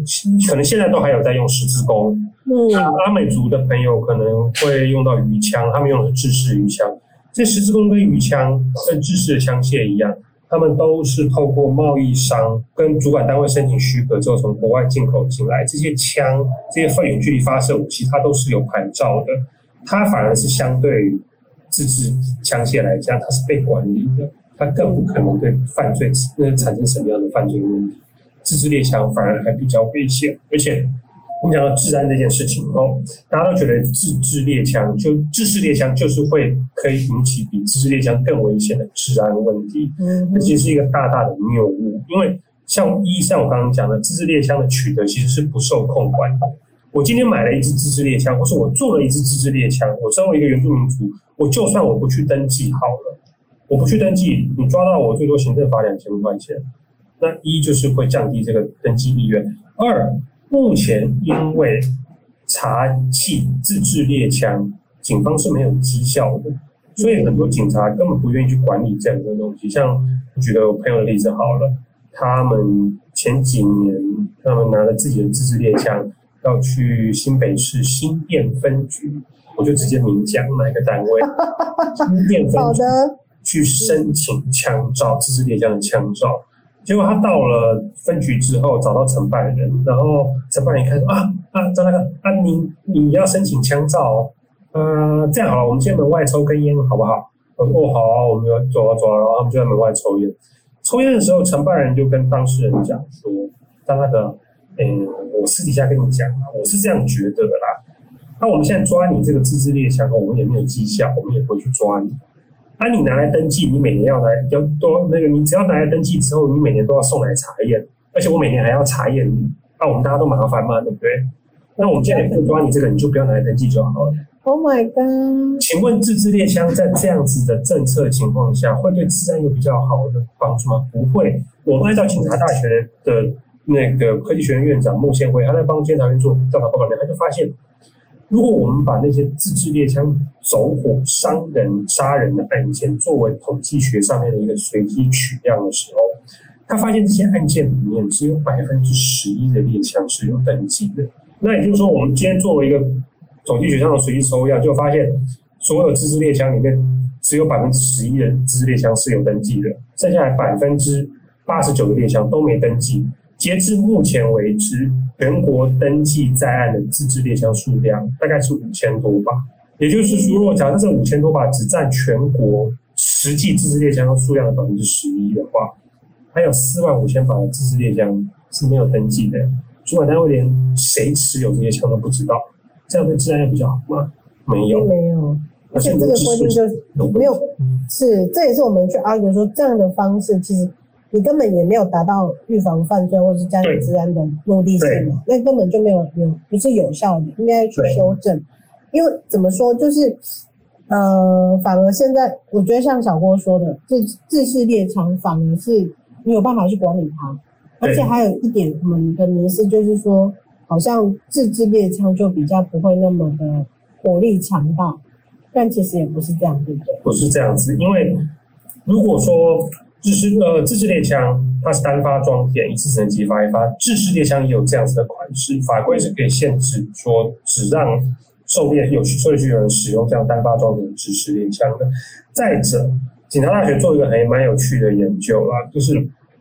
S2: 可能现在都还有在用十字弓。嗯，阿美族的朋友可能会用到鱼枪，他们用的是制式鱼枪。这十字弓跟鱼枪跟制式的枪械一样，他们都是透过贸易商跟主管单位申请许可之后从国外进口进来。这些枪，这些远距离发射武器，它都是有牌照的。它反而是相对于自制枪械来讲，它是被管理的。它更不可能对犯罪那产生什么样的犯罪问题，自制猎枪反而还比较危险。而且我们讲到治安这件事情哦，大家都觉得自制猎枪就自制猎枪就是会可以引起比自制猎枪更危险的治安问题，嗯，这其实是一个大大的谬误。因为像一像我刚刚讲的，自制猎枪的取得其实是不受控管的。我今天买了一支自制猎枪，或是我做了一支自制猎枪，我身为一个原住民族，我就算我不去登记好了。我不去登记，你抓到我最多行政罚两千块钱。那一就是会降低这个登记意愿。二，目前因为查缉自制猎枪，警方是没有绩效的，所以很多警察根本不愿意去管理这样的东西。像我举个我朋友的例子好了，他们前几年他们拿了自己的自制猎枪，要去新北市新店分局，我就直接明讲哪个单位，新店分局。好的。去申请枪照，自制猎枪的枪照，结果他到了分局之后，找到承办人，然后承办人一看说啊啊，张大哥啊，你你要申请枪照，呃，这样好了，我们先门外抽根烟好不好？我说哦好啊，我们要走啊走啊，然后他们就在门外抽烟。抽烟的时候，承办人就跟当事人讲说，张大哥，嗯，我私底下跟你讲，我是这样觉得的啦。那我们现在抓你这个自制猎枪，我们也没有绩效，我们也不会去抓你。啊，你拿来登记，你每年要来要多那个，你只要拿来登记之后，你每年都要送来查验，而且我每年还要查验你。啊，我们大家都麻烦嘛，对不对？那我们现在也不抓你这个，你就不要拿来登记就好了。
S1: Oh my god！请问自制猎枪在这样子的政策情况下，会对治安有比较好的帮助吗？不会。我们按照警察大学的那个科技学院院长孟宪辉，他在帮监察院做调查报告里面，他就发现。如果我们把那些自制猎枪走火伤人、杀人的案件作为统计学上面的一个随机取样的时候，
S2: 他发现这些案件里面只有百分之十一的猎枪是有登记的。那也就是说，我们今天作为一个统计学上的随机抽样，就发现所有自制猎枪里面只有百分之十一的自制猎枪是有登记的，剩下来百分之八十九的猎枪都没登记。截至目前为止，全国登记在案的自制猎枪数量大概是五千多把。也就是说，如果假设这五千多把只占全国实际自制猎枪数量的百分之十一的话，还有四万五千把的自制猎枪是没有登记的。主管单位连谁持有这些枪都不知道，这样对治安也比较好吗？没有，
S1: 没有。而且这个规定就没有，是这也是我们去 argue 说这样的方式，其实你根本也没有达到预防犯罪或是家庭治安的目的性嘛，那根本就没有有不是有效的，应该去修正。因为怎么说，就是呃，反而现在我觉得像小郭说的，自自制猎枪反而是你有办法去管理它。而且还有一点，我们的迷思就是说，好像自制猎枪就比较不会那么的火力强大，但其实也不是这样，对不对？
S2: 不是这样子，因为如果说自制呃自制猎枪它是单发装填，一次只能击发一发，自制猎枪也有这样子的款式，法规是可以限制说只让狩猎有狩猎需求的人使用这样单发装填的自制猎枪的。再者，警察大学做一个还蛮有趣的研究啦，就是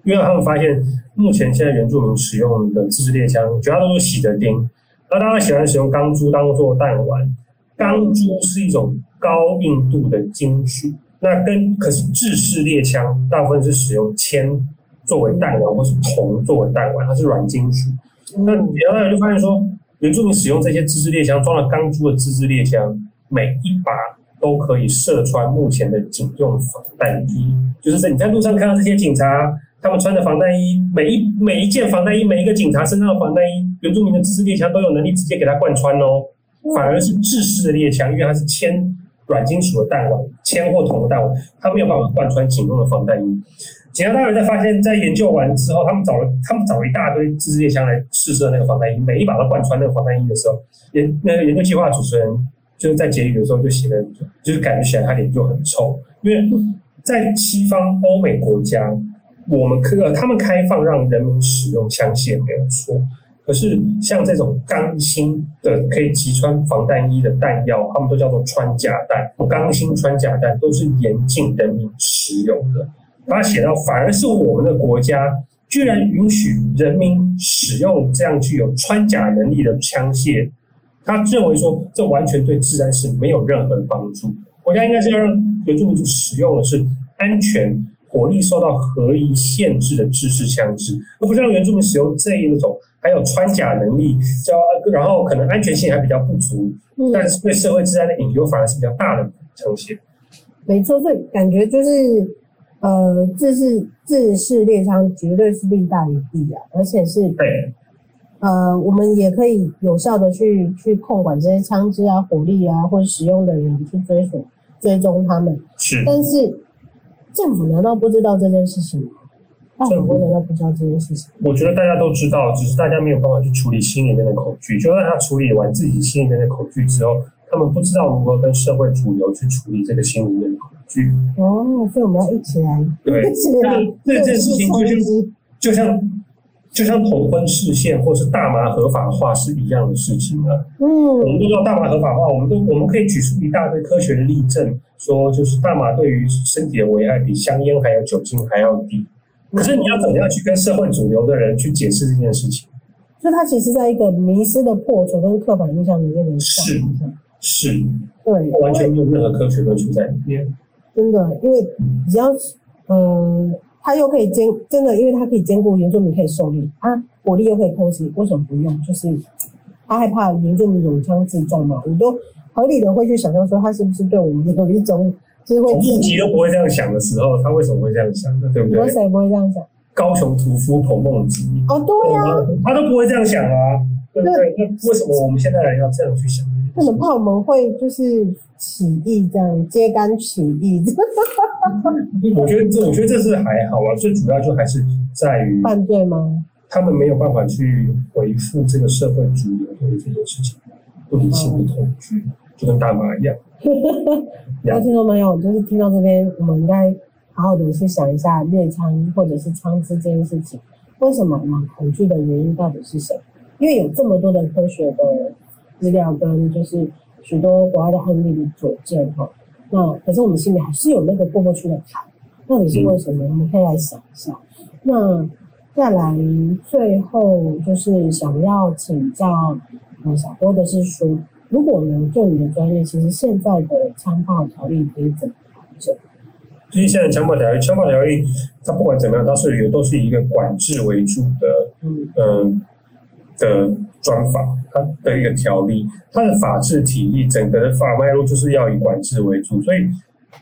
S2: 因为他们发现。目前现在原住民使用的自制猎枪，主要都是喜得丁，而大家喜欢使用钢珠当做弹丸。钢珠是一种高硬度的金属，那跟可是制式猎枪大部分是使用铅作为弹丸，或是铜作为弹丸，它是软金属。那然后就发现说，原住民使用这些自制猎枪，装了钢珠的自制猎枪，每一把都可以射穿目前的警用防弹衣，就是在你在路上看到这些警察。他们穿的防弹衣，每一每一件防弹衣，每一个警察身上的防弹衣，原住民的自制猎枪都有能力直接给他贯穿哦。反而是制式的猎枪，因为它是铅软金属的弹丸，铅或铜的弹丸，它没有办法贯穿警用的防弹衣。警察大人在发现，在研究完之后，他们找了他们找了一大堆自制猎枪来试射那个防弹衣，每一把都贯穿那个防弹衣的时候，研那个研究计划主持人就是在结语的时候就写的，就是感觉起来他脸就很臭，因为在西方欧美国家。我们可他们开放让人民使用枪械没有错，可是像这种钢芯的可以击穿防弹衣的弹药，他们都叫做穿甲弹。钢芯穿甲弹都是严禁人民持有的。他写到，反而是我们的国家居然允许人民使用这样具有穿甲能力的枪械，他认为说这完全对治安是没有任何帮助。国家应该是要让原住民族使用的是安全。火力受到合宜限制的制式枪支，而不是让原住民使用这一种，还有穿甲能力，叫然后可能安全性还比较不足，嗯、但是对社会治安的隐忧反而是比较大的呈现。
S1: 没错，所以感觉就是，呃，制式制式猎枪绝对是利大于弊啊，而且是
S2: 对，
S1: 呃，我们也可以有效的去去控管这些枪支啊、火力啊，或者使用的人去追索追踪他们。
S2: 是，
S1: 但是。政府难道不知道这件事情吗？政府难道不知道这件事情？
S2: 我觉得大家都知道，只是大家没有办法去处理心里面的恐惧。就算他处理完自己心里面的恐惧之后，他们不知道如何跟社会主流去处理这个心里面的恐惧。
S1: 哦，所以我们要一起来，
S2: 对，
S1: 一起来。
S2: 这件事情就像，就像。就像同婚释宪或是大麻合法化是一样的事情啊。嗯，我们都知道大麻合法化，我们都我们可以举出一大堆科学的例证，说就是大麻对于身体的危害比香烟还有酒精还要低。可是你要怎么样去跟社会主流的人去解释这件事情？
S1: 所以它其实在一个迷失的破除跟刻板印象里面
S2: 是是，
S1: 对，
S2: 完全没有任何科学论述在里面。
S1: 真的，因为只要嗯。他又可以兼真的，因为他可以兼顾原住民可以受力啊，火力又可以偷袭，为什么不用？就是他害怕原住民有枪自重嘛。我都合理的会去想象说，他是不是对我们有一种就是会
S2: 自己都不会这样想的时候，他为什么会这样想的？对不对？
S1: 有谁不会这样想？
S2: 高雄屠夫彭孟吉
S1: 哦，对呀、啊，
S2: 他都不会这样想啊，对不对？那为什么我们现在人要这样去想？
S1: 他们怕我们会就是起义这样揭竿起义。*laughs*
S2: 我觉得这，我觉得这是还好啊。最主要就还是在于
S1: 犯罪吗？
S2: 他们没有办法去回复这个社会主流对这件事情不理性的恐惧，就跟大麻一样。*laughs*
S1: 那听众朋友，就是听到这边，我们应该好好的去想一下猎枪或者是枪支这件事情，为什么呢？恐惧的原因到底是什么？因为有这么多的科学的资料跟就是许多国外的案例的佐证哈，那可是我们心里还是有那个过不去的坎，到底是为什么？我们可以来想一下。那再来最后就是想要请教嗯小郭的是说，如果能做你的专业，其实现在的枪炮条例可以怎么调整？
S2: 其实现在枪炮条例，枪炮条例它不管怎么样，它是有都是以一个管制为主的，嗯。呃的专法，它的一个条例，它的法制体系，整个的法脉络就是要以管制为主，所以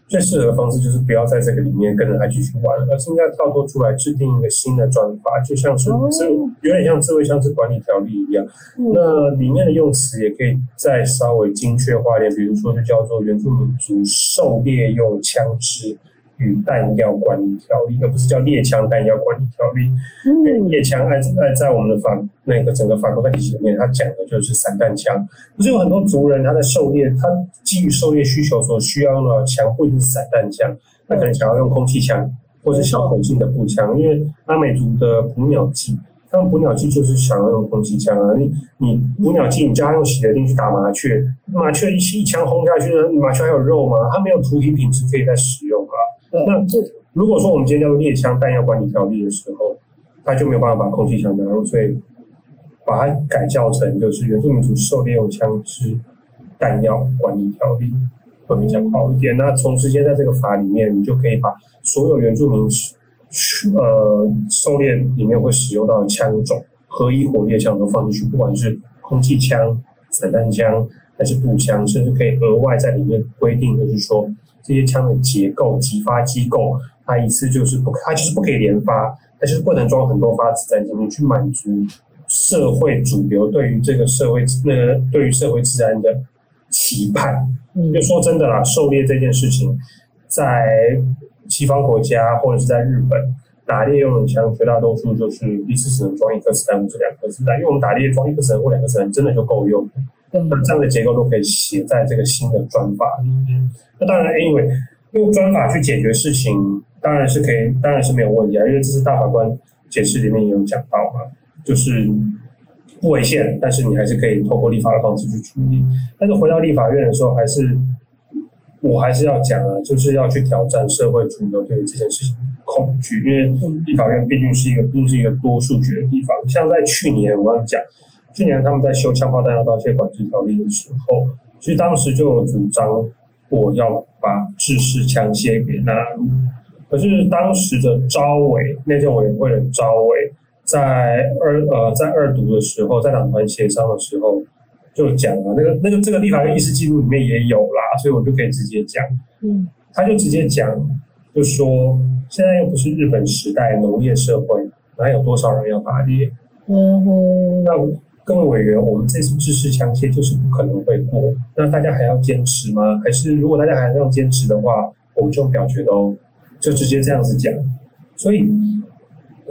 S2: 最适合的方式就是不要在这个里面跟着它继续玩，而是应该跳脱出来制定一个新的专法，就像是是有点像智慧像是管理条例一样，那里面的用词也可以再稍微精确化一点，比如说就叫做原住民族狩猎用枪支。与弹药管理条例，而不是叫猎枪弹药管理条例。嗯，猎枪按按在我们的法那个整个法规体系里面，它讲的就是散弹枪。不是有很多族人他在狩猎，他基于狩猎需求所需要用的枪，不一定是散弹枪，他可能想要用空气枪或者小口径的步枪。因为阿美族的捕鸟器，他们捕鸟器就是想要用空气枪啊。你你捕鸟器，你叫他用洗的錠去打麻雀，麻雀一一枪轰下去，麻雀还有肉吗？它没有屠体品质可以再使用啊。那这如果说我们今天叫做猎枪弹药管理条例的时候，他就没有办法把空气枪拿入，所以把它改叫成就是原住民族狩猎用枪支弹药管理条例会比较好一点。那同时间在这个法里面，你就可以把所有原住民呃狩猎里面会使用到的枪种合一火猎枪都放进去，不管是空气枪、散弹枪还是步枪，甚至可以额外在里面规定，就是说。这些枪的结构、击发机构，它一次就是不，它就是不可以连发，它就是不能装很多发子弹进去，去满足社会主流对于这个社会那个对于社会治安的期盼。嗯，就说真的啦，狩猎这件事情，在西方国家或者是在日本打猎用的枪，绝大多数就是一次只能装一颗子弹或者两颗子弹，因为我们打猎装一颗子弹或两颗子弹真的就够用。那这样的结构都可以写在这个新的专法里面。那当然，anyway，用专法去解决事情，当然是可以，当然是没有问题啊。因为这是大法官解释里面也有讲到嘛，就是不违宪，但是你还是可以透过立法的方式去处理。但是回到立法院的时候，还是我还是要讲啊，就是要去挑战社会主流对于这件事情恐惧，因为立法院毕竟是一个，毕竟是一个多数决的地方。像在去年，我要讲。去年他们在修枪炮弹药刀械管制条例的时候，其实当时就有主张我要把制式枪械给纳入。可是当时的招委内政委员会的招委在二呃在二读的时候，在党团协商的时候就讲了，那个那个这个立法院议事记录里面也有啦，所以我就可以直接讲。嗯，他就直接讲，就说现在又不是日本时代农业社会，哪有多少人要打猎？嗯哼，那。各位委员，我们这次制式枪械就是不可能会过，那大家还要坚持吗？还是如果大家还要坚持的话，我们就表决喽，就直接这样子讲。所以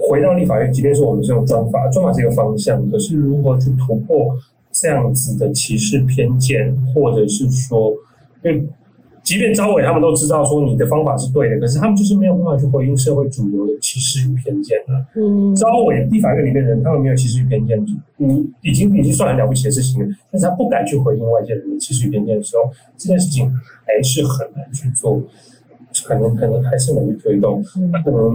S2: 回到立法院，即便是我们是用专法，专法是一个方向，可是如何去突破这样子的歧视偏见，或者是说，因为。即便招委他们都知道说你的方法是对的，可是他们就是没有办法去回应社会主流的歧视与偏见啊。嗯，招委立法院里面的人，他们没有歧视与偏见，嗯，已经已经算很了不起的事情了。但是他不敢去回应外界人的歧视与偏见的时候，这件事情还是很难去做，可能可能还是难去推动。那可能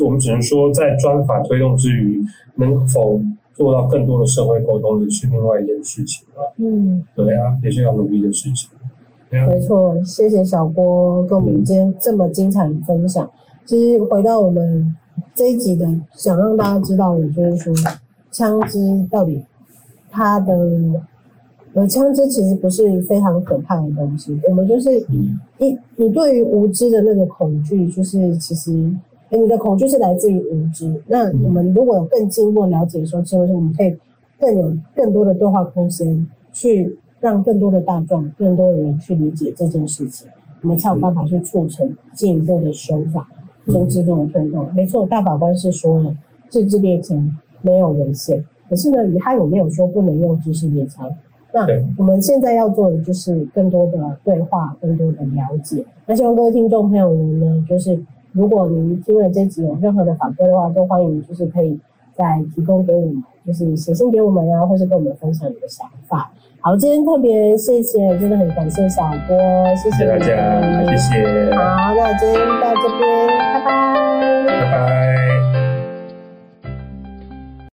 S2: 我们只能说，在专法推动之余，能否做到更多的社会沟通，也是另外一件事情了。嗯，对啊，也是要努力的事情。
S1: 没错，谢谢小郭跟我们今天这么精彩的分享。其实回到我们这一集的，想让大家知道的，就是说，枪支到底它的呃，枪支其实不是非常可怕的东西。我们就是你你对于无知的那个恐惧，就是其实你的恐惧是来自于无知。那我们如果有更进一步了解说，其实我们可以更有更多的对话空间去。让更多的大众、更多的人去理解这件事情，我们才有办法去促成进一步的修法跟制度的推动。没错，大法官是说了，自制猎枪没有违宪，可是呢，他有没有说不能用制式猎枪？那我们现在要做的就是更多的对话，更多的了解。那希望各位听众朋友们呢，就是如果您听了这集有任何的反馈的话，都欢迎就是可以再提供给我们，就是写信给我们啊，或是跟我们分享你的想法。好，今天特别谢谢，真的很感谢小哥，谢谢
S2: 大家，谢谢。
S1: 好，那今天到这边，拜拜，
S2: 拜拜。